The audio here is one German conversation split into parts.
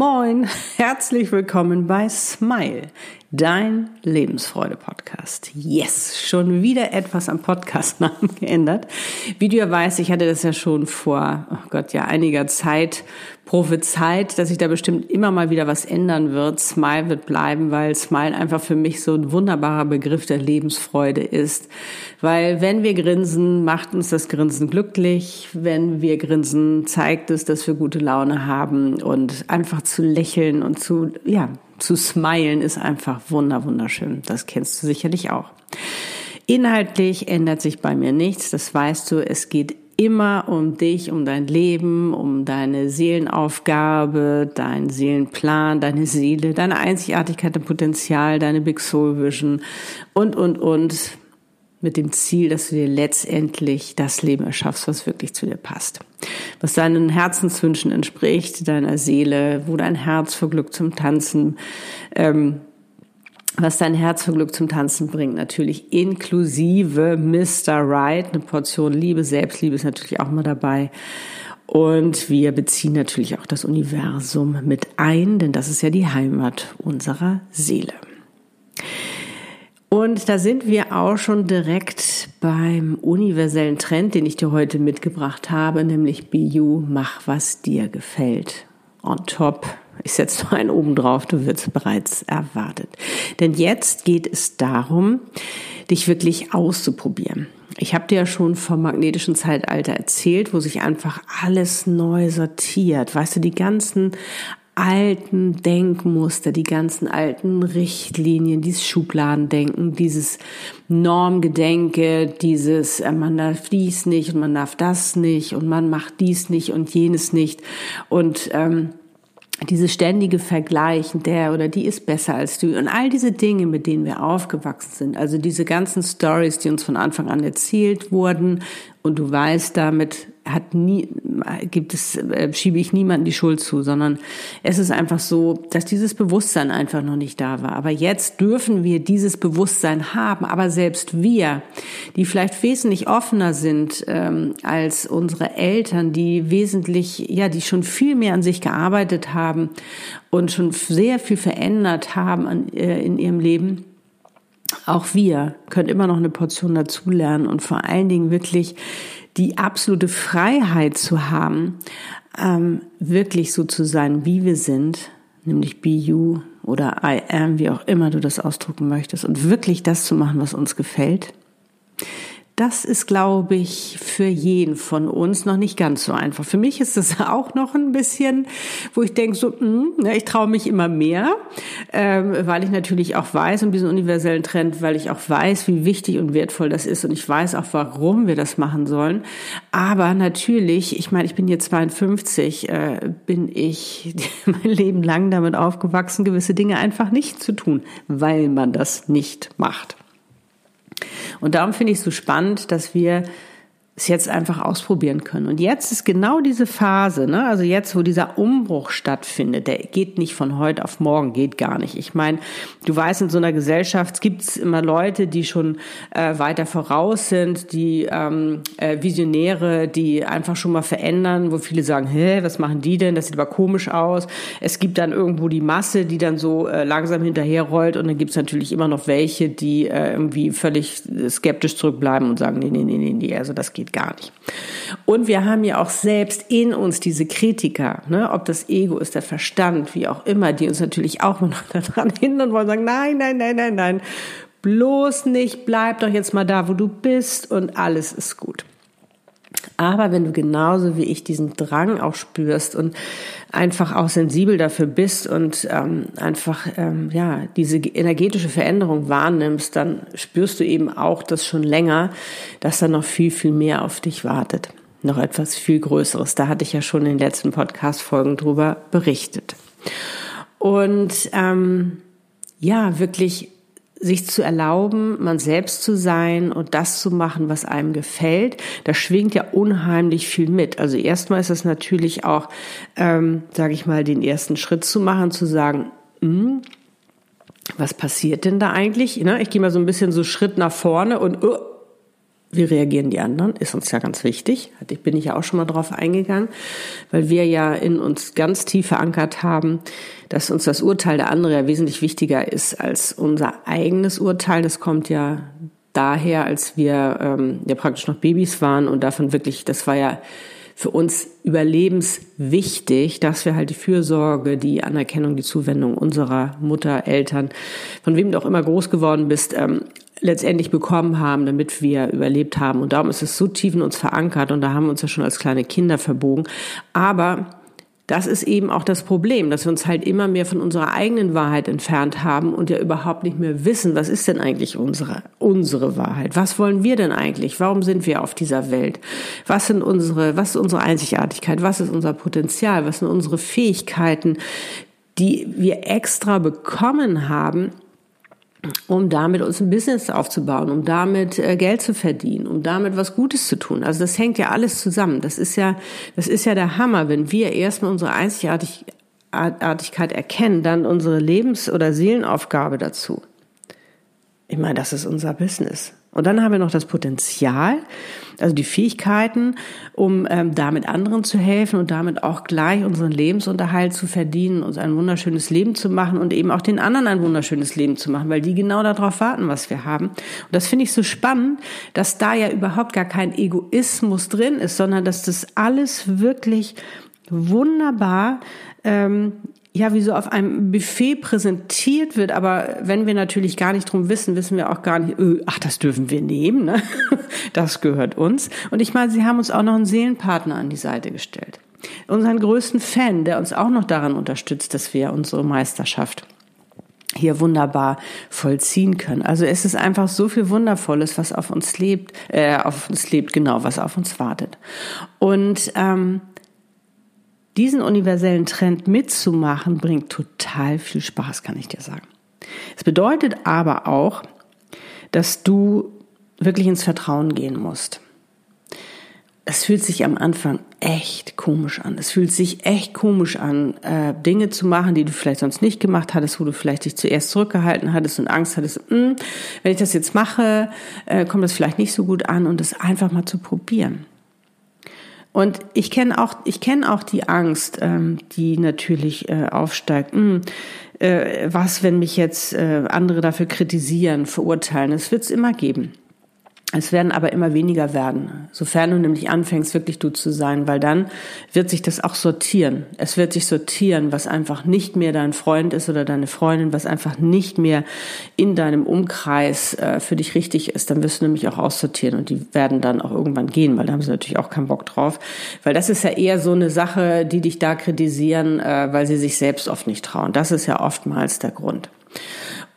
Moin, herzlich willkommen bei Smile, dein Lebensfreude-Podcast. Yes, schon wieder etwas am Podcastnamen geändert. Wie du ja weißt, ich hatte das ja schon vor, oh Gott, ja, einiger Zeit prophezeit, dass sich da bestimmt immer mal wieder was ändern wird. Smile wird bleiben, weil Smile einfach für mich so ein wunderbarer Begriff der Lebensfreude ist. Weil wenn wir grinsen, macht uns das Grinsen glücklich. Wenn wir grinsen, zeigt es, dass wir gute Laune haben und einfach zu lächeln und zu, ja, zu smilen ist einfach wunder, wunderschön. Das kennst du sicherlich auch. Inhaltlich ändert sich bei mir nichts, das weißt du. Es geht immer um dich, um dein Leben, um deine Seelenaufgabe, deinen Seelenplan, deine Seele, deine Einzigartigkeit, dein Potenzial, deine Big Soul Vision und, und, und mit dem Ziel, dass du dir letztendlich das Leben erschaffst, was wirklich zu dir passt. Was deinen Herzenswünschen entspricht, deiner Seele, wo dein Herz vor Glück zum Tanzen ähm, was dein Herz für Glück zum Tanzen bringt, natürlich inklusive Mr. Right. Eine Portion Liebe, Selbstliebe ist natürlich auch mal dabei. Und wir beziehen natürlich auch das Universum mit ein, denn das ist ja die Heimat unserer Seele. Und da sind wir auch schon direkt beim universellen Trend, den ich dir heute mitgebracht habe, nämlich Be You, mach was dir gefällt. On top ich setze noch einen oben drauf, du wirst bereits erwartet. Denn jetzt geht es darum, dich wirklich auszuprobieren. Ich habe dir ja schon vom magnetischen Zeitalter erzählt, wo sich einfach alles neu sortiert. Weißt du, die ganzen alten Denkmuster, die ganzen alten Richtlinien, dieses Schubladendenken, dieses Normgedenke, dieses äh, man darf dies nicht und man darf das nicht und man macht dies nicht und jenes nicht und ähm, diese ständige Vergleichen, der oder die ist besser als du. Und all diese Dinge, mit denen wir aufgewachsen sind, also diese ganzen Stories, die uns von Anfang an erzählt wurden. Und du weißt damit, hat nie, gibt es, äh, schiebe ich niemanden die Schuld zu, sondern es ist einfach so, dass dieses Bewusstsein einfach noch nicht da war. Aber jetzt dürfen wir dieses Bewusstsein haben. Aber selbst wir, die vielleicht wesentlich offener sind ähm, als unsere Eltern, die wesentlich, ja, die schon viel mehr an sich gearbeitet haben und schon sehr viel verändert haben an, äh, in ihrem Leben, auch wir können immer noch eine Portion dazulernen und vor allen Dingen wirklich die absolute Freiheit zu haben, ähm, wirklich so zu sein, wie wir sind, nämlich be you oder I am, wie auch immer du das ausdrucken möchtest und wirklich das zu machen, was uns gefällt das ist, glaube ich, für jeden von uns noch nicht ganz so einfach. Für mich ist es auch noch ein bisschen, wo ich denke, so, mh, hm, ne, ich traue mich immer mehr, ähm, weil ich natürlich auch weiß um diesen universellen Trend, weil ich auch weiß, wie wichtig und wertvoll das ist und ich weiß auch, warum wir das machen sollen. Aber natürlich, ich meine, ich bin jetzt 52, äh, bin ich mein Leben lang damit aufgewachsen, gewisse Dinge einfach nicht zu tun, weil man das nicht macht. Und darum finde ich es so spannend, dass wir es jetzt einfach ausprobieren können. Und jetzt ist genau diese Phase, ne? also jetzt, wo dieser Umbruch stattfindet, der geht nicht von heute auf morgen, geht gar nicht. Ich meine, du weißt, in so einer Gesellschaft gibt es immer Leute, die schon äh, weiter voraus sind, die ähm, äh, Visionäre, die einfach schon mal verändern, wo viele sagen, hä, was machen die denn? Das sieht aber komisch aus. Es gibt dann irgendwo die Masse, die dann so äh, langsam hinterherrollt und dann gibt es natürlich immer noch welche, die äh, irgendwie völlig skeptisch zurückbleiben und sagen, nee, nee, nee, nee, nee, also das geht gar nicht. Und wir haben ja auch selbst in uns diese Kritiker, ne, ob das Ego ist, der Verstand, wie auch immer, die uns natürlich auch noch daran hindern wollen, sagen, nein, nein, nein, nein, nein, bloß nicht, bleib doch jetzt mal da, wo du bist und alles ist gut. Aber wenn du genauso wie ich diesen Drang auch spürst und einfach auch sensibel dafür bist und ähm, einfach ähm, ja diese energetische Veränderung wahrnimmst, dann spürst du eben auch das schon länger, dass da noch viel viel mehr auf dich wartet, noch etwas viel Größeres. Da hatte ich ja schon in den letzten Podcast-Folgen drüber berichtet. Und ähm, ja, wirklich sich zu erlauben, man selbst zu sein und das zu machen, was einem gefällt, da schwingt ja unheimlich viel mit. Also erstmal ist es natürlich auch, ähm, sage ich mal, den ersten Schritt zu machen, zu sagen, hm, was passiert denn da eigentlich? Ne? Ich gehe mal so ein bisschen so Schritt nach vorne und uh, wie reagieren die anderen? Ist uns ja ganz wichtig. Ich bin ich ja auch schon mal drauf eingegangen, weil wir ja in uns ganz tief verankert haben, dass uns das Urteil der anderen ja wesentlich wichtiger ist als unser eigenes Urteil. Das kommt ja daher, als wir ähm, ja praktisch noch Babys waren und davon wirklich, das war ja für uns überlebenswichtig, dass wir halt die Fürsorge, die Anerkennung, die Zuwendung unserer Mutter, Eltern, von wem du auch immer groß geworden bist, ähm, letztendlich bekommen haben, damit wir überlebt haben. Und darum ist es so tief in uns verankert und da haben wir uns ja schon als kleine Kinder verbogen. Aber das ist eben auch das Problem, dass wir uns halt immer mehr von unserer eigenen Wahrheit entfernt haben und ja überhaupt nicht mehr wissen, was ist denn eigentlich unsere, unsere Wahrheit? Was wollen wir denn eigentlich? Warum sind wir auf dieser Welt? Was sind unsere, was ist unsere Einzigartigkeit? Was ist unser Potenzial? Was sind unsere Fähigkeiten, die wir extra bekommen haben, um damit uns ein Business aufzubauen, um damit äh, Geld zu verdienen, um damit was Gutes zu tun. Also das hängt ja alles zusammen. Das ist ja, das ist ja der Hammer, wenn wir erstmal unsere Einzigartigkeit erkennen, dann unsere Lebens- oder Seelenaufgabe dazu. Ich meine, das ist unser Business. Und dann haben wir noch das Potenzial, also die Fähigkeiten, um ähm, damit anderen zu helfen und damit auch gleich unseren Lebensunterhalt zu verdienen, uns ein wunderschönes Leben zu machen und eben auch den anderen ein wunderschönes Leben zu machen, weil die genau darauf warten, was wir haben. Und das finde ich so spannend, dass da ja überhaupt gar kein Egoismus drin ist, sondern dass das alles wirklich wunderbar ähm, ja, wie so auf einem Buffet präsentiert wird, aber wenn wir natürlich gar nicht drum wissen, wissen wir auch gar nicht, öh, ach, das dürfen wir nehmen, ne? das gehört uns. Und ich meine, sie haben uns auch noch einen Seelenpartner an die Seite gestellt. Unseren größten Fan, der uns auch noch daran unterstützt, dass wir unsere Meisterschaft hier wunderbar vollziehen können. Also es ist einfach so viel Wundervolles, was auf uns lebt, äh, auf uns lebt, genau, was auf uns wartet. Und ähm, diesen universellen Trend mitzumachen, bringt total viel Spaß, kann ich dir sagen. Es bedeutet aber auch, dass du wirklich ins Vertrauen gehen musst. Es fühlt sich am Anfang echt komisch an. Es fühlt sich echt komisch an, äh, Dinge zu machen, die du vielleicht sonst nicht gemacht hattest, wo du vielleicht dich zuerst zurückgehalten hattest und Angst hattest, hm, wenn ich das jetzt mache, äh, kommt das vielleicht nicht so gut an und das einfach mal zu probieren. Und ich kenne auch, ich kenne auch die Angst, ähm, die natürlich äh, aufsteigt. Hm, äh, was, wenn mich jetzt äh, andere dafür kritisieren, verurteilen? Es wird es immer geben. Es werden aber immer weniger werden, sofern du nämlich anfängst, wirklich du zu sein, weil dann wird sich das auch sortieren. Es wird sich sortieren, was einfach nicht mehr dein Freund ist oder deine Freundin, was einfach nicht mehr in deinem Umkreis äh, für dich richtig ist. Dann wirst du nämlich auch aussortieren und die werden dann auch irgendwann gehen, weil da haben sie natürlich auch keinen Bock drauf. Weil das ist ja eher so eine Sache, die dich da kritisieren, äh, weil sie sich selbst oft nicht trauen. Das ist ja oftmals der Grund.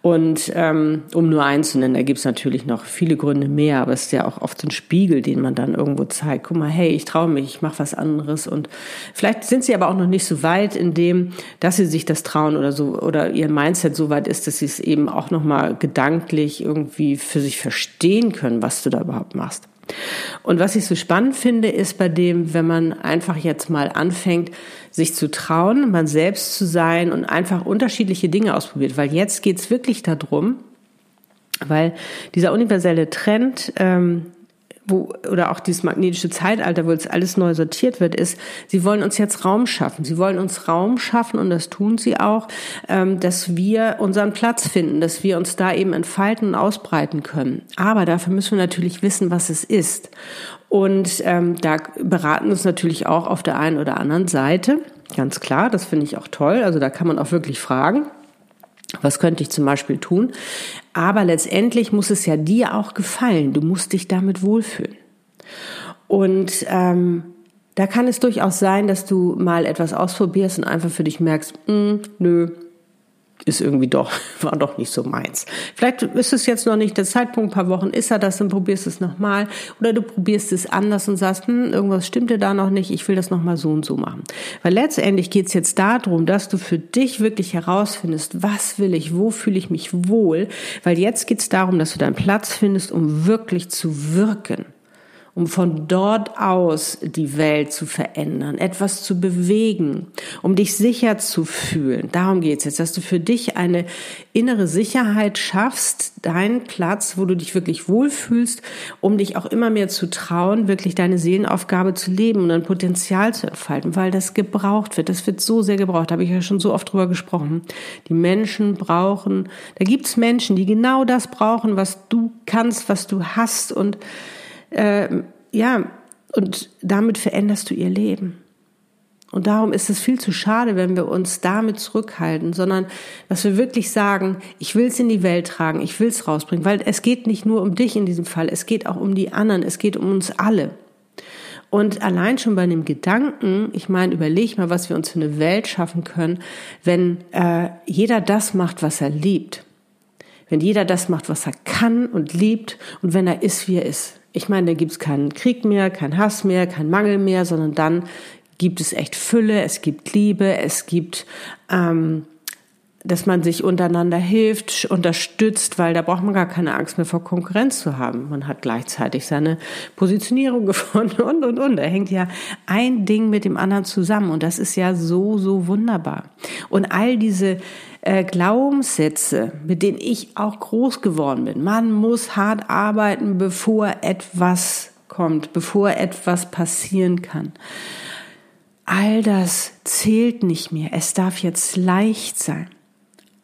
Und ähm, um nur eins zu nennen, da gibt's natürlich noch viele Gründe mehr, aber es ist ja auch oft so ein Spiegel, den man dann irgendwo zeigt. Guck mal, hey, ich traue mich, ich mache was anderes. Und vielleicht sind sie aber auch noch nicht so weit in dem, dass sie sich das trauen oder so, oder ihr Mindset so weit ist, dass sie es eben auch nochmal gedanklich irgendwie für sich verstehen können, was du da überhaupt machst. Und was ich so spannend finde, ist bei dem, wenn man einfach jetzt mal anfängt, sich zu trauen, man selbst zu sein und einfach unterschiedliche Dinge ausprobiert. Weil jetzt geht's wirklich darum, weil dieser universelle Trend, ähm, wo, oder auch dieses magnetische Zeitalter, wo jetzt alles neu sortiert wird, ist, sie wollen uns jetzt Raum schaffen. Sie wollen uns Raum schaffen und das tun sie auch, ähm, dass wir unseren Platz finden, dass wir uns da eben entfalten und ausbreiten können. Aber dafür müssen wir natürlich wissen, was es ist. Und ähm, da beraten uns natürlich auch auf der einen oder anderen Seite. Ganz klar, das finde ich auch toll. Also da kann man auch wirklich fragen. Was könnte ich zum Beispiel tun? Aber letztendlich muss es ja dir auch gefallen. Du musst dich damit wohlfühlen. Und ähm, da kann es durchaus sein, dass du mal etwas ausprobierst und einfach für dich merkst, mm, nö, ist irgendwie doch, war doch nicht so meins. Vielleicht ist es jetzt noch nicht der Zeitpunkt, ein paar Wochen ist er das, dann probierst du es nochmal. Oder du probierst es anders und sagst, hm, irgendwas stimmte da noch nicht, ich will das nochmal so und so machen. Weil letztendlich geht es jetzt darum, dass du für dich wirklich herausfindest, was will ich, wo fühle ich mich wohl. Weil jetzt geht es darum, dass du deinen Platz findest, um wirklich zu wirken um von dort aus die Welt zu verändern, etwas zu bewegen, um dich sicher zu fühlen. Darum geht's jetzt, dass du für dich eine innere Sicherheit schaffst, deinen Platz, wo du dich wirklich wohlfühlst, um dich auch immer mehr zu trauen, wirklich deine Seelenaufgabe zu leben und dein Potenzial zu entfalten, weil das gebraucht wird. Das wird so sehr gebraucht, da habe ich ja schon so oft drüber gesprochen. Die Menschen brauchen, da gibt's Menschen, die genau das brauchen, was du kannst, was du hast und äh, ja, und damit veränderst du ihr Leben. Und darum ist es viel zu schade, wenn wir uns damit zurückhalten, sondern dass wir wirklich sagen, ich will es in die Welt tragen, ich will es rausbringen, weil es geht nicht nur um dich in diesem Fall, es geht auch um die anderen, es geht um uns alle. Und allein schon bei dem Gedanken, ich meine, überleg mal, was wir uns für eine Welt schaffen können, wenn äh, jeder das macht, was er liebt. Wenn jeder das macht, was er kann und liebt und wenn er ist, wie er ist. Ich meine, da gibt's keinen Krieg mehr, keinen Hass mehr, keinen Mangel mehr, sondern dann gibt es echt Fülle, es gibt Liebe, es gibt, ähm, dass man sich untereinander hilft, unterstützt, weil da braucht man gar keine Angst mehr vor Konkurrenz zu haben. Man hat gleichzeitig seine Positionierung gefunden und, und, und. Da hängt ja ein Ding mit dem anderen zusammen und das ist ja so, so wunderbar. Und all diese äh, Glaubenssätze, mit denen ich auch groß geworden bin. Man muss hart arbeiten, bevor etwas kommt, bevor etwas passieren kann. All das zählt nicht mehr. Es darf jetzt leicht sein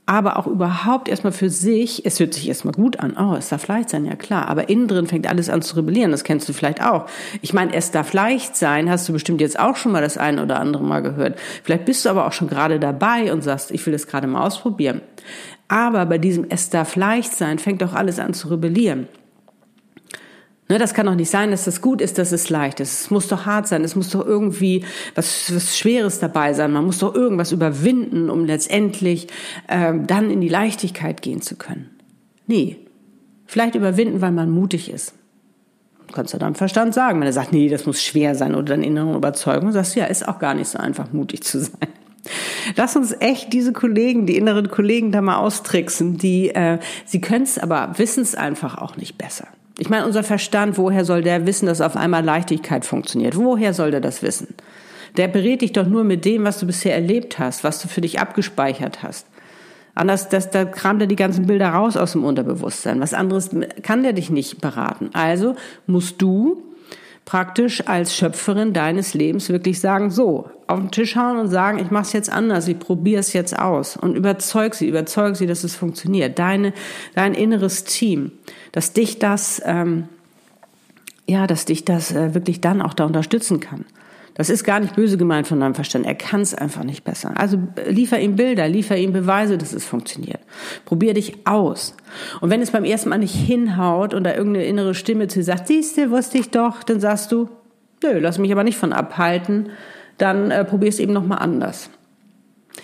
aber auch überhaupt erstmal für sich, es hört sich erstmal gut an, oh, es darf leicht sein, ja klar, aber innen drin fängt alles an zu rebellieren, das kennst du vielleicht auch. Ich meine, es darf leicht sein, hast du bestimmt jetzt auch schon mal das eine oder andere Mal gehört. Vielleicht bist du aber auch schon gerade dabei und sagst, ich will das gerade mal ausprobieren. Aber bei diesem es darf leicht sein, fängt doch alles an zu rebellieren. Ne, das kann doch nicht sein, dass das gut ist, dass es leicht ist. Es muss doch hart sein, es muss doch irgendwie was, was Schweres dabei sein. Man muss doch irgendwas überwinden, um letztendlich äh, dann in die Leichtigkeit gehen zu können. Nee, vielleicht überwinden, weil man mutig ist. Du kannst ja deinem Verstand sagen, wenn er sagt, nee, das muss schwer sein oder deine innere Überzeugung, sagst du, ja, ist auch gar nicht so einfach, mutig zu sein. Lass uns echt diese Kollegen, die inneren Kollegen da mal austricksen, die, äh, sie können es aber, wissen es einfach auch nicht besser. Ich meine, unser Verstand, woher soll der wissen, dass auf einmal Leichtigkeit funktioniert? Woher soll der das wissen? Der berät dich doch nur mit dem, was du bisher erlebt hast, was du für dich abgespeichert hast. Anders, das, da kramt er die ganzen Bilder raus aus dem Unterbewusstsein. Was anderes kann der dich nicht beraten. Also musst du praktisch als Schöpferin deines Lebens wirklich sagen, so, auf den Tisch hauen und sagen, ich mache es jetzt anders, ich probiere es jetzt aus und überzeug sie, überzeug sie, dass es funktioniert. Deine, dein inneres Team, dass dich das, ähm, ja, dass dich das äh, wirklich dann auch da unterstützen kann. Das ist gar nicht böse gemeint von deinem Verstand. Er kann es einfach nicht besser. Also äh, liefer ihm Bilder, liefer ihm Beweise, dass es funktioniert. Probier dich aus. Und wenn es beim ersten Mal nicht hinhaut und da irgendeine innere Stimme zu dir sagt, siehst du, wusste ich doch, dann sagst du, nö, lass mich aber nicht von abhalten. Dann äh, probier es eben nochmal anders.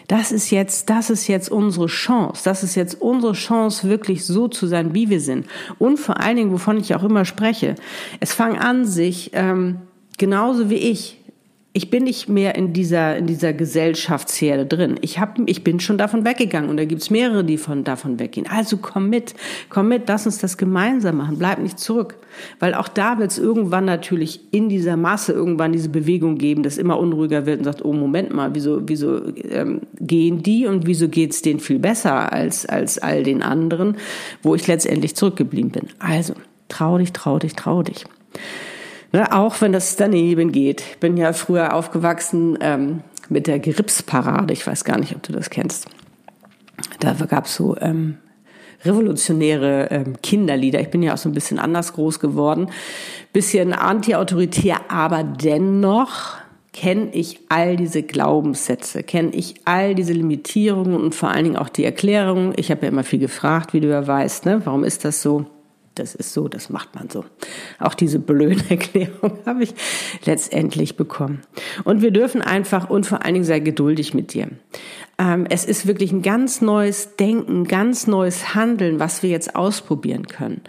Das ist jetzt, das ist jetzt unsere Chance. Das ist jetzt unsere Chance, wirklich so zu sein, wie wir sind. Und vor allen Dingen, wovon ich auch immer spreche, es fangen an, sich ähm, genauso wie ich ich bin nicht mehr in dieser, in dieser Gesellschaftsherde drin. Ich, hab, ich bin schon davon weggegangen und da gibt's mehrere, die von, davon weggehen. Also komm mit, komm mit, lass uns das gemeinsam machen, bleib nicht zurück. Weil auch da wird's irgendwann natürlich in dieser Masse irgendwann diese Bewegung geben, das immer unruhiger wird und sagt, oh Moment mal, wieso, wieso ähm, gehen die und wieso geht's denen viel besser als, als all den anderen, wo ich letztendlich zurückgeblieben bin. Also, trau dich, trau dich, trau dich. Ne, auch wenn das daneben geht. Ich bin ja früher aufgewachsen ähm, mit der Gripsparade. Ich weiß gar nicht, ob du das kennst. Da gab es so ähm, revolutionäre ähm, Kinderlieder. Ich bin ja auch so ein bisschen anders groß geworden. Bisschen anti-autoritär, aber dennoch kenne ich all diese Glaubenssätze, kenne ich all diese Limitierungen und vor allen Dingen auch die Erklärungen. Ich habe ja immer viel gefragt, wie du ja weißt, ne? warum ist das so? Das ist so, das macht man so. Auch diese blöde Erklärung habe ich letztendlich bekommen. Und wir dürfen einfach und vor allen Dingen sei geduldig mit dir. Ähm, es ist wirklich ein ganz neues Denken, ganz neues Handeln, was wir jetzt ausprobieren können.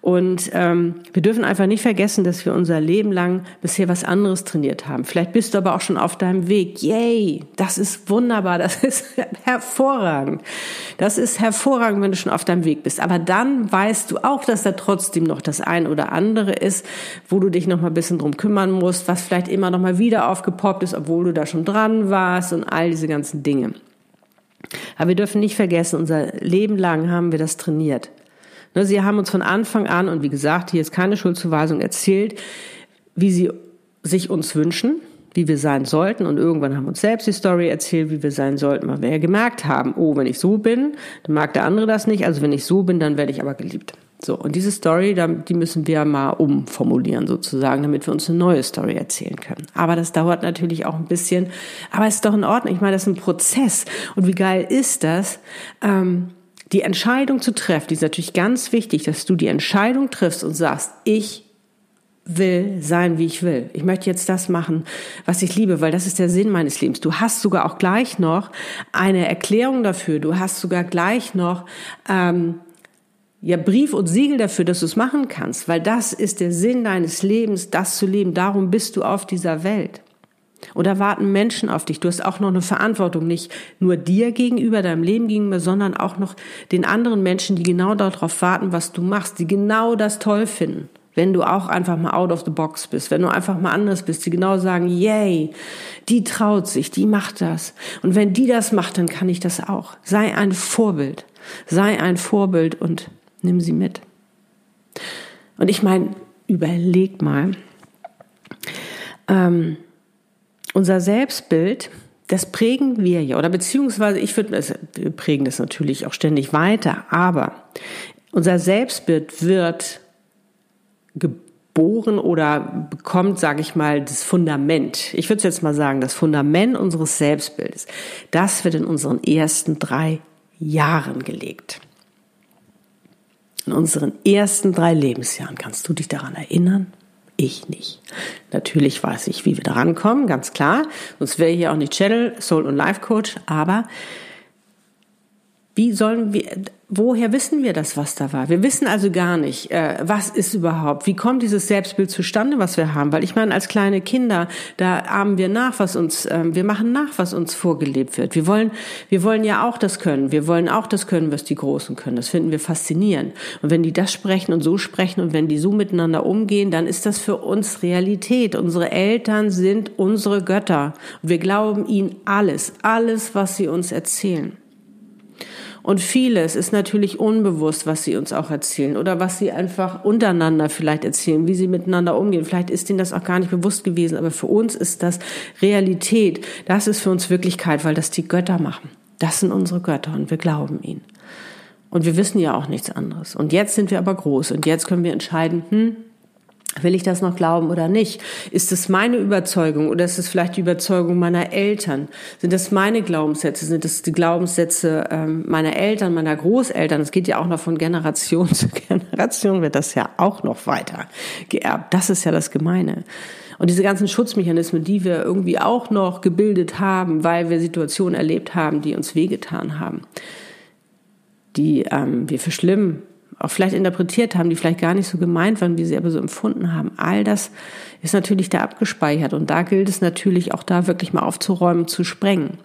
Und ähm, wir dürfen einfach nicht vergessen, dass wir unser Leben lang bisher was anderes trainiert haben. Vielleicht bist du aber auch schon auf deinem Weg. Yay, das ist wunderbar, das ist hervorragend. Das ist hervorragend, wenn du schon auf deinem Weg bist. Aber dann weißt du auch, dass da trotzdem noch das ein oder andere ist, wo du dich noch mal ein bisschen drum kümmern musst, was vielleicht immer noch mal wieder aufgepoppt ist, obwohl du da schon dran warst und all diese ganzen Dinge. Aber wir dürfen nicht vergessen, unser Leben lang haben wir das trainiert. Ne, sie haben uns von Anfang an, und wie gesagt, hier ist keine Schuldzuweisung erzählt, wie sie sich uns wünschen, wie wir sein sollten. Und irgendwann haben uns selbst die Story erzählt, wie wir sein sollten, weil wir ja gemerkt haben, oh, wenn ich so bin, dann mag der andere das nicht. Also wenn ich so bin, dann werde ich aber geliebt. So, und diese Story, die müssen wir mal umformulieren sozusagen, damit wir uns eine neue Story erzählen können. Aber das dauert natürlich auch ein bisschen. Aber es ist doch in Ordnung. Ich meine, das ist ein Prozess. Und wie geil ist das? Ähm, die Entscheidung zu treffen, die ist natürlich ganz wichtig, dass du die Entscheidung triffst und sagst, ich will sein, wie ich will. Ich möchte jetzt das machen, was ich liebe, weil das ist der Sinn meines Lebens. Du hast sogar auch gleich noch eine Erklärung dafür. Du hast sogar gleich noch ähm, ja Brief und Siegel dafür, dass du es machen kannst, weil das ist der Sinn deines Lebens, das zu leben. Darum bist du auf dieser Welt. Und da warten Menschen auf dich. Du hast auch noch eine Verantwortung, nicht nur dir gegenüber, deinem Leben gegenüber, sondern auch noch den anderen Menschen, die genau darauf warten, was du machst, die genau das toll finden. Wenn du auch einfach mal out of the box bist, wenn du einfach mal anders bist, die genau sagen, yay, die traut sich, die macht das. Und wenn die das macht, dann kann ich das auch. Sei ein Vorbild. Sei ein Vorbild und nimm sie mit. Und ich meine, überleg mal, ähm, unser Selbstbild, das prägen wir ja, oder beziehungsweise ich würde, also wir prägen das natürlich auch ständig weiter, aber unser Selbstbild wird geboren oder bekommt, sage ich mal, das Fundament. Ich würde jetzt mal sagen, das Fundament unseres Selbstbildes, das wird in unseren ersten drei Jahren gelegt. In unseren ersten drei Lebensjahren kannst du dich daran erinnern? ich nicht. Natürlich weiß ich, wie wir da rankommen, ganz klar. Sonst wäre hier auch nicht Channel, Soul und Life Coach. Aber wie sollen wir, woher wissen wir das, was da war? Wir wissen also gar nicht, äh, was ist überhaupt, wie kommt dieses Selbstbild zustande, was wir haben? Weil ich meine, als kleine Kinder, da ahmen wir nach, was uns, äh, wir machen nach, was uns vorgelebt wird. Wir wollen, wir wollen ja auch das können. Wir wollen auch das können, was die Großen können. Das finden wir faszinierend. Und wenn die das sprechen und so sprechen und wenn die so miteinander umgehen, dann ist das für uns Realität. Unsere Eltern sind unsere Götter. Wir glauben ihnen alles, alles, was sie uns erzählen. Und vieles ist natürlich unbewusst, was sie uns auch erzählen oder was sie einfach untereinander vielleicht erzählen, wie sie miteinander umgehen. Vielleicht ist ihnen das auch gar nicht bewusst gewesen, aber für uns ist das Realität. Das ist für uns Wirklichkeit, weil das die Götter machen. Das sind unsere Götter und wir glauben ihnen. Und wir wissen ja auch nichts anderes. Und jetzt sind wir aber groß und jetzt können wir entscheiden, hm, Will ich das noch glauben oder nicht? Ist es meine Überzeugung oder ist es vielleicht die Überzeugung meiner Eltern? Sind das meine Glaubenssätze? Sind das die Glaubenssätze ähm, meiner Eltern, meiner Großeltern? Es geht ja auch noch von Generation zu Generation, wird das ja auch noch weiter geerbt. Das ist ja das Gemeine. Und diese ganzen Schutzmechanismen, die wir irgendwie auch noch gebildet haben, weil wir Situationen erlebt haben, die uns wehgetan haben, die ähm, wir für schlimm auch vielleicht interpretiert haben, die vielleicht gar nicht so gemeint waren, wie sie aber so empfunden haben. All das ist natürlich da abgespeichert und da gilt es natürlich auch da wirklich mal aufzuräumen, zu sprengen.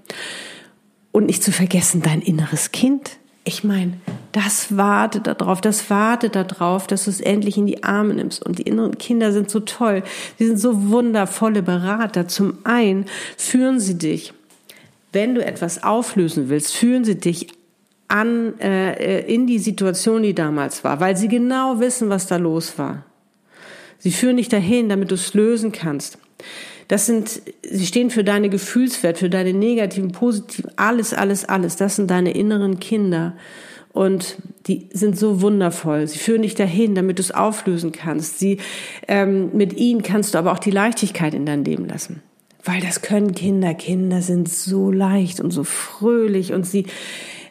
Und nicht zu vergessen, dein inneres Kind. Ich meine, das wartet darauf, das wartet darauf, dass du es endlich in die Arme nimmst. Und die inneren Kinder sind so toll. Sie sind so wundervolle Berater. Zum einen führen sie dich, wenn du etwas auflösen willst, führen sie dich an, äh, in die Situation, die damals war, weil sie genau wissen, was da los war. Sie führen dich dahin, damit du es lösen kannst. Das sind, sie stehen für deine Gefühlswert, für deine negativen, positiven, alles, alles, alles. Das sind deine inneren Kinder. Und die sind so wundervoll. Sie führen dich dahin, damit du es auflösen kannst. Sie, ähm, mit ihnen kannst du aber auch die Leichtigkeit in dein Leben lassen. Weil das können Kinder. Kinder sind so leicht und so fröhlich und sie,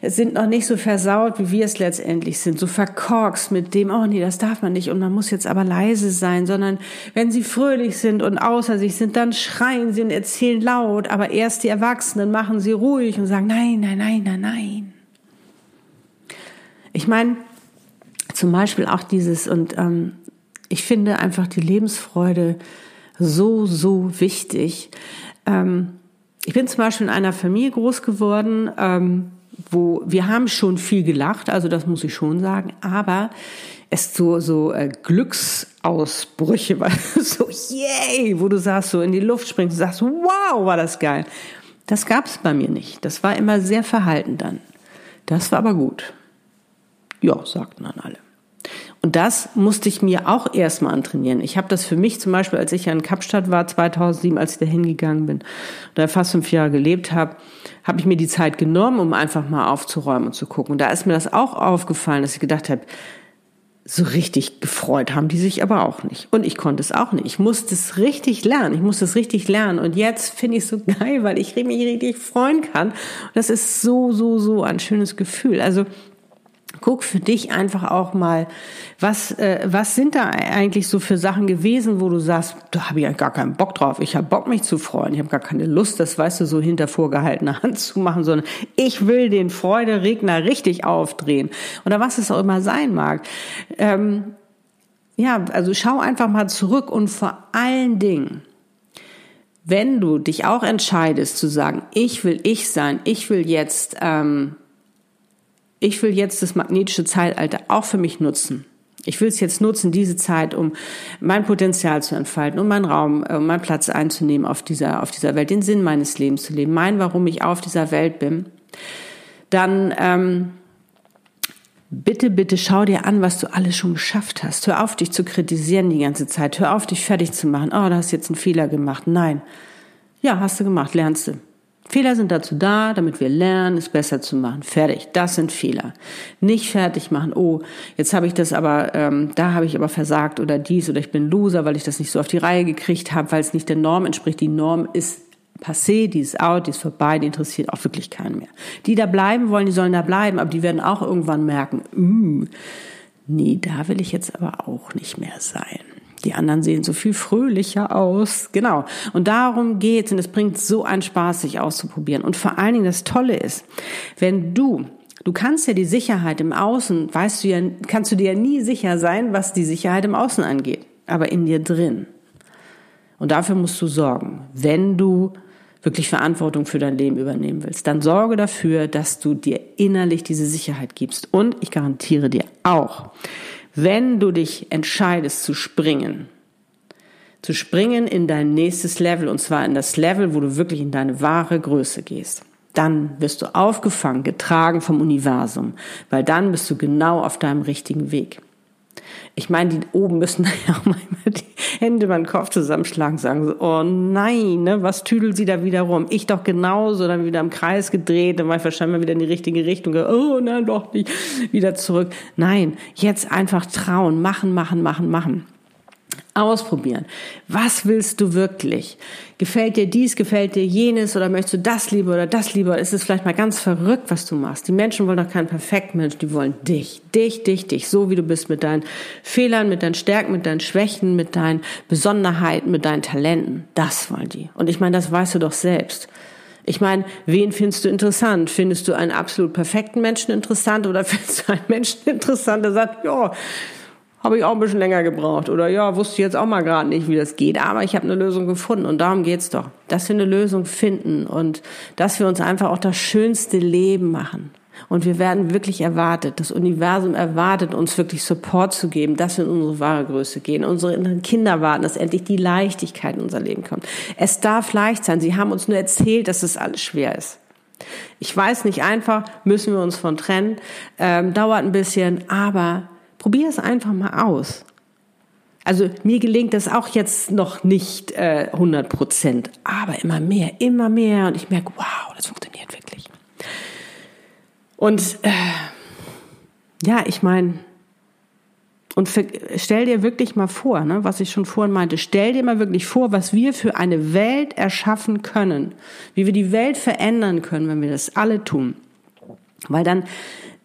sind noch nicht so versaut, wie wir es letztendlich sind, so verkorkst mit dem, oh nee, das darf man nicht und man muss jetzt aber leise sein, sondern wenn sie fröhlich sind und außer sich sind, dann schreien sie und erzählen laut, aber erst die Erwachsenen machen sie ruhig und sagen, nein, nein, nein, nein, nein. Ich meine, zum Beispiel auch dieses, und ähm, ich finde einfach die Lebensfreude so, so wichtig. Ähm, ich bin zum Beispiel in einer Familie groß geworden, ähm, wo wir haben schon viel gelacht, also das muss ich schon sagen, aber es so so äh, Glücksausbrüche, weil so yay, wo du sagst so in die Luft springst und sagst wow, war das geil. Das gab es bei mir nicht. Das war immer sehr verhalten dann. Das war aber gut. Ja, sagten dann alle. Und das musste ich mir auch erstmal antrainieren. Ich habe das für mich zum Beispiel, als ich ja in Kapstadt war, 2007, als ich da hingegangen bin, da fast fünf Jahre gelebt habe, habe ich mir die Zeit genommen, um einfach mal aufzuräumen und zu gucken. Und da ist mir das auch aufgefallen, dass ich gedacht habe, so richtig gefreut haben die sich aber auch nicht. Und ich konnte es auch nicht. Ich musste es richtig lernen. Ich musste es richtig lernen. Und jetzt finde ich es so geil, weil ich mich richtig freuen kann. das ist so, so, so ein schönes Gefühl. Also Guck für dich einfach auch mal, was, äh, was sind da eigentlich so für Sachen gewesen, wo du sagst, da habe ich ja gar keinen Bock drauf. Ich habe Bock, mich zu freuen. Ich habe gar keine Lust, das weißt du, so hinter vorgehaltener Hand zu machen, sondern ich will den Freuderegner richtig aufdrehen. Oder was es auch immer sein mag. Ähm, ja, also schau einfach mal zurück und vor allen Dingen, wenn du dich auch entscheidest zu sagen, ich will ich sein, ich will jetzt ähm, ich will jetzt das magnetische Zeitalter auch für mich nutzen. Ich will es jetzt nutzen, diese Zeit, um mein Potenzial zu entfalten, um meinen Raum, um meinen Platz einzunehmen auf dieser, auf dieser Welt, den Sinn meines Lebens zu leben, mein, warum ich auf dieser Welt bin. Dann ähm, bitte, bitte schau dir an, was du alles schon geschafft hast. Hör auf, dich zu kritisieren die ganze Zeit. Hör auf, dich fertig zu machen. Oh, du hast jetzt einen Fehler gemacht. Nein. Ja, hast du gemacht, lernst du. Fehler sind dazu da, damit wir lernen, es besser zu machen. Fertig. Das sind Fehler. Nicht fertig machen. Oh, jetzt habe ich das aber, ähm, da habe ich aber versagt oder dies oder ich bin Loser, weil ich das nicht so auf die Reihe gekriegt habe, weil es nicht der Norm entspricht. Die Norm ist passé, die ist out, die ist vorbei, die interessiert auch wirklich keinen mehr. Die da bleiben wollen, die sollen da bleiben, aber die werden auch irgendwann merken, mm, nee, da will ich jetzt aber auch nicht mehr sein. Die anderen sehen so viel fröhlicher aus. Genau. Und darum geht's. Und es bringt so einen Spaß, sich auszuprobieren. Und vor allen Dingen das Tolle ist, wenn du Du kannst ja die Sicherheit im Außen, weißt du ja, kannst du dir ja nie sicher sein, was die Sicherheit im Außen angeht, aber in dir drin. Und dafür musst du sorgen, wenn du wirklich Verantwortung für dein Leben übernehmen willst, dann sorge dafür, dass du dir innerlich diese Sicherheit gibst. Und ich garantiere dir auch, wenn du dich entscheidest zu springen, zu springen in dein nächstes Level, und zwar in das Level, wo du wirklich in deine wahre Größe gehst, dann wirst du aufgefangen, getragen vom Universum, weil dann bist du genau auf deinem richtigen Weg. Ich meine, die oben müssen ja auch manchmal die Hände beim Kopf zusammenschlagen, sagen so, oh nein, ne, was tüdelt sie da wieder rum? Ich doch genauso, dann wieder im Kreis gedreht, dann war ich wahrscheinlich wieder in die richtige Richtung, oh nein, doch nicht, wieder zurück. Nein, jetzt einfach trauen, machen, machen, machen, machen. Ausprobieren. Was willst du wirklich? Gefällt dir dies, gefällt dir jenes oder möchtest du das lieber oder das lieber? Ist es vielleicht mal ganz verrückt, was du machst? Die Menschen wollen doch keinen perfekten Mensch, die wollen dich, dich, dich, dich, so wie du bist mit deinen Fehlern, mit deinen Stärken, mit deinen Schwächen, mit deinen Besonderheiten, mit deinen Talenten. Das wollen die. Und ich meine, das weißt du doch selbst. Ich meine, wen findest du interessant? Findest du einen absolut perfekten Menschen interessant oder findest du einen Menschen interessant, der sagt, ja, habe ich auch ein bisschen länger gebraucht. Oder ja, wusste jetzt auch mal gerade nicht, wie das geht. Aber ich habe eine Lösung gefunden und darum geht's doch. Dass wir eine Lösung finden und dass wir uns einfach auch das schönste Leben machen. Und wir werden wirklich erwartet. Das Universum erwartet uns wirklich Support zu geben, dass wir in unsere wahre Größe gehen. Unsere inneren Kinder warten, dass endlich die Leichtigkeit in unser Leben kommt. Es darf leicht sein. Sie haben uns nur erzählt, dass es alles schwer ist. Ich weiß nicht einfach, müssen wir uns von trennen. Ähm, dauert ein bisschen, aber Probier es einfach mal aus. Also mir gelingt das auch jetzt noch nicht äh, 100 Prozent, aber immer mehr, immer mehr und ich merke, wow, das funktioniert wirklich. Und äh, ja, ich meine, und für, stell dir wirklich mal vor, ne, was ich schon vorhin meinte, stell dir mal wirklich vor, was wir für eine Welt erschaffen können, wie wir die Welt verändern können, wenn wir das alle tun. Weil dann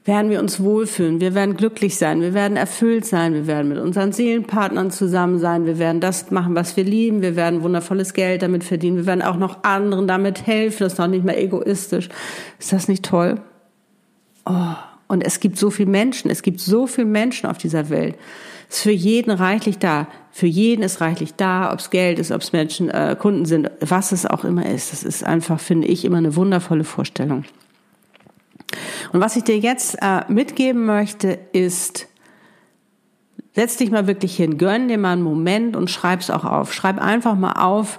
werden wir uns wohlfühlen, wir werden glücklich sein, wir werden erfüllt sein, wir werden mit unseren Seelenpartnern zusammen sein, wir werden das machen, was wir lieben, wir werden wundervolles Geld damit verdienen, wir werden auch noch anderen damit helfen, das ist noch nicht mehr egoistisch. Ist das nicht toll? Oh, und es gibt so viele Menschen, es gibt so viele Menschen auf dieser Welt. Es ist für jeden reichlich da. Für jeden ist reichlich da, ob es Geld ist, ob es Menschen, äh, Kunden sind, was es auch immer ist. Das ist einfach, finde ich, immer eine wundervolle Vorstellung. Und was ich dir jetzt äh, mitgeben möchte, ist, setz dich mal wirklich hin, gönn dir mal einen Moment und schreib's auch auf. Schreib einfach mal auf,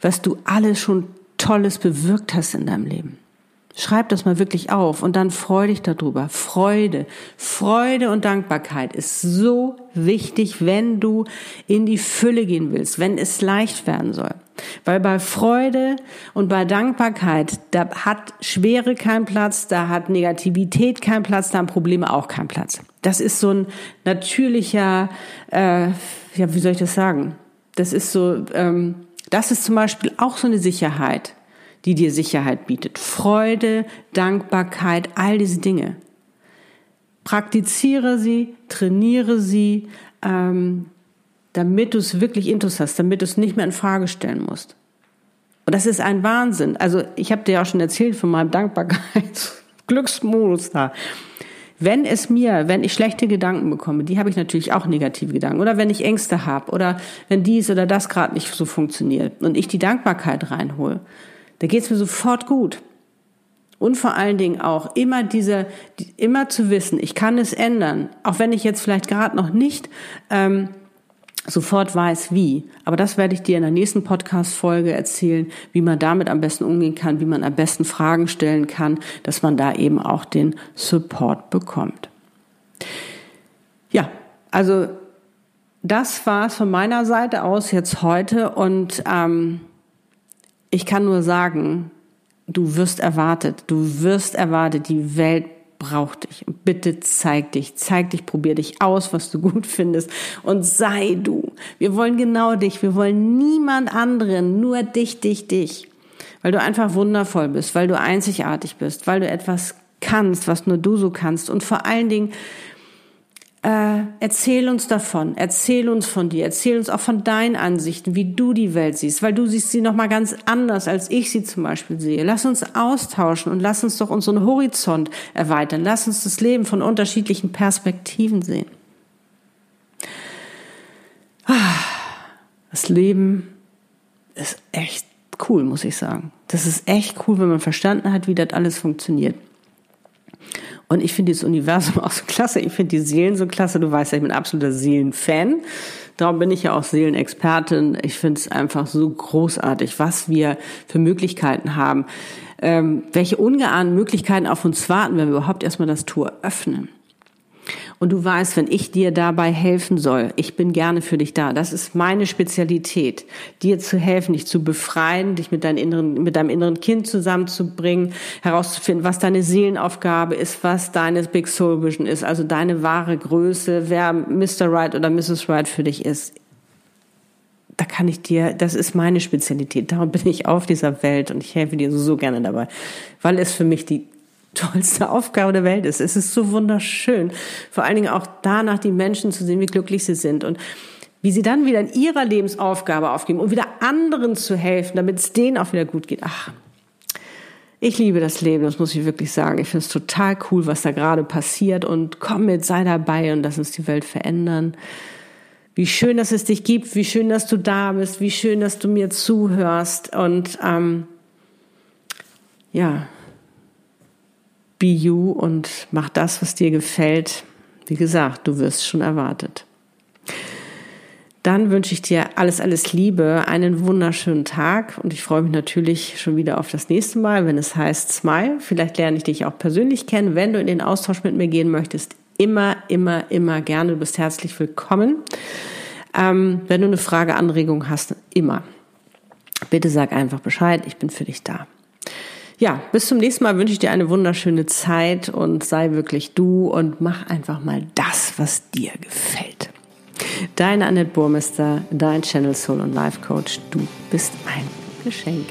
was du alles schon Tolles bewirkt hast in deinem Leben. Schreib das mal wirklich auf und dann freu dich darüber. Freude, Freude und Dankbarkeit ist so wichtig, wenn du in die Fülle gehen willst, wenn es leicht werden soll. Weil bei Freude und bei Dankbarkeit, da hat Schwere keinen Platz, da hat Negativität keinen Platz, da haben Probleme auch keinen Platz. Das ist so ein natürlicher, äh, ja, wie soll ich das sagen? Das ist so, ähm, das ist zum Beispiel auch so eine Sicherheit die dir Sicherheit bietet. Freude, Dankbarkeit, all diese Dinge. Praktiziere sie, trainiere sie, ähm, damit du es wirklich intus hast, damit du es nicht mehr in Frage stellen musst. Und das ist ein Wahnsinn. Also ich habe dir auch schon erzählt von meinem Dankbarkeits-Glücksmodus da. Wenn es mir, wenn ich schlechte Gedanken bekomme, die habe ich natürlich auch negative Gedanken, oder wenn ich Ängste habe, oder wenn dies oder das gerade nicht so funktioniert und ich die Dankbarkeit reinhole, da geht es mir sofort gut. Und vor allen Dingen auch immer diese, immer zu wissen, ich kann es ändern, auch wenn ich jetzt vielleicht gerade noch nicht ähm, sofort weiß, wie. Aber das werde ich dir in der nächsten Podcast-Folge erzählen, wie man damit am besten umgehen kann, wie man am besten Fragen stellen kann, dass man da eben auch den Support bekommt. Ja, also das war es von meiner Seite aus jetzt heute und ähm, ich kann nur sagen, du wirst erwartet, du wirst erwartet, die Welt braucht dich. bitte zeig dich, zeig dich, probier dich aus, was du gut findest. Und sei du. Wir wollen genau dich, wir wollen niemand anderen, nur dich, dich, dich. Weil du einfach wundervoll bist, weil du einzigartig bist, weil du etwas kannst, was nur du so kannst. Und vor allen Dingen, äh, erzähl uns davon, erzähl uns von dir, erzähl uns auch von deinen Ansichten, wie du die Welt siehst, weil du siehst sie noch mal ganz anders, als ich sie zum Beispiel sehe. Lass uns austauschen und lass uns doch unseren Horizont erweitern. Lass uns das Leben von unterschiedlichen Perspektiven sehen. Das Leben ist echt cool, muss ich sagen. Das ist echt cool, wenn man verstanden hat, wie das alles funktioniert. Und ich finde das Universum auch so klasse. Ich finde die Seelen so klasse. Du weißt ja, ich bin absoluter Seelenfan. Darum bin ich ja auch Seelenexpertin. Ich finde es einfach so großartig, was wir für Möglichkeiten haben. Ähm, welche ungeahnten Möglichkeiten auf uns warten, wenn wir überhaupt erstmal das Tor öffnen. Und du weißt, wenn ich dir dabei helfen soll, ich bin gerne für dich da. Das ist meine Spezialität, dir zu helfen, dich zu befreien, dich mit, deinem inneren, mit deinem inneren Kind zusammenzubringen, herauszufinden, was deine Seelenaufgabe ist, was deine Big Soul Vision ist, also deine wahre Größe, wer Mr. Right oder Mrs. Right für dich ist. Da kann ich dir, das ist meine Spezialität. Darum bin ich auf dieser Welt und ich helfe dir so, so gerne dabei, weil es für mich die tollste Aufgabe der Welt ist. Es ist so wunderschön. Vor allen Dingen auch danach die Menschen zu sehen, wie glücklich sie sind und wie sie dann wieder in ihrer Lebensaufgabe aufgeben und wieder anderen zu helfen, damit es denen auch wieder gut geht. Ach, ich liebe das Leben, das muss ich wirklich sagen. Ich finde es total cool, was da gerade passiert und komm mit, sei dabei und lass uns die Welt verändern. Wie schön, dass es dich gibt, wie schön, dass du da bist, wie schön, dass du mir zuhörst und ähm, ja, be you und mach das, was dir gefällt. Wie gesagt, du wirst schon erwartet. Dann wünsche ich dir alles, alles Liebe, einen wunderschönen Tag und ich freue mich natürlich schon wieder auf das nächste Mal, wenn es heißt Smile. Vielleicht lerne ich dich auch persönlich kennen, wenn du in den Austausch mit mir gehen möchtest. Immer, immer, immer gerne. Du bist herzlich willkommen. Ähm, wenn du eine Frage, Anregung hast, immer. Bitte sag einfach Bescheid. Ich bin für dich da. Ja, bis zum nächsten Mal wünsche ich dir eine wunderschöne Zeit und sei wirklich du und mach einfach mal das, was dir gefällt. Deine Annette Burmester, dein Channel Soul und Life Coach. Du bist ein Geschenk.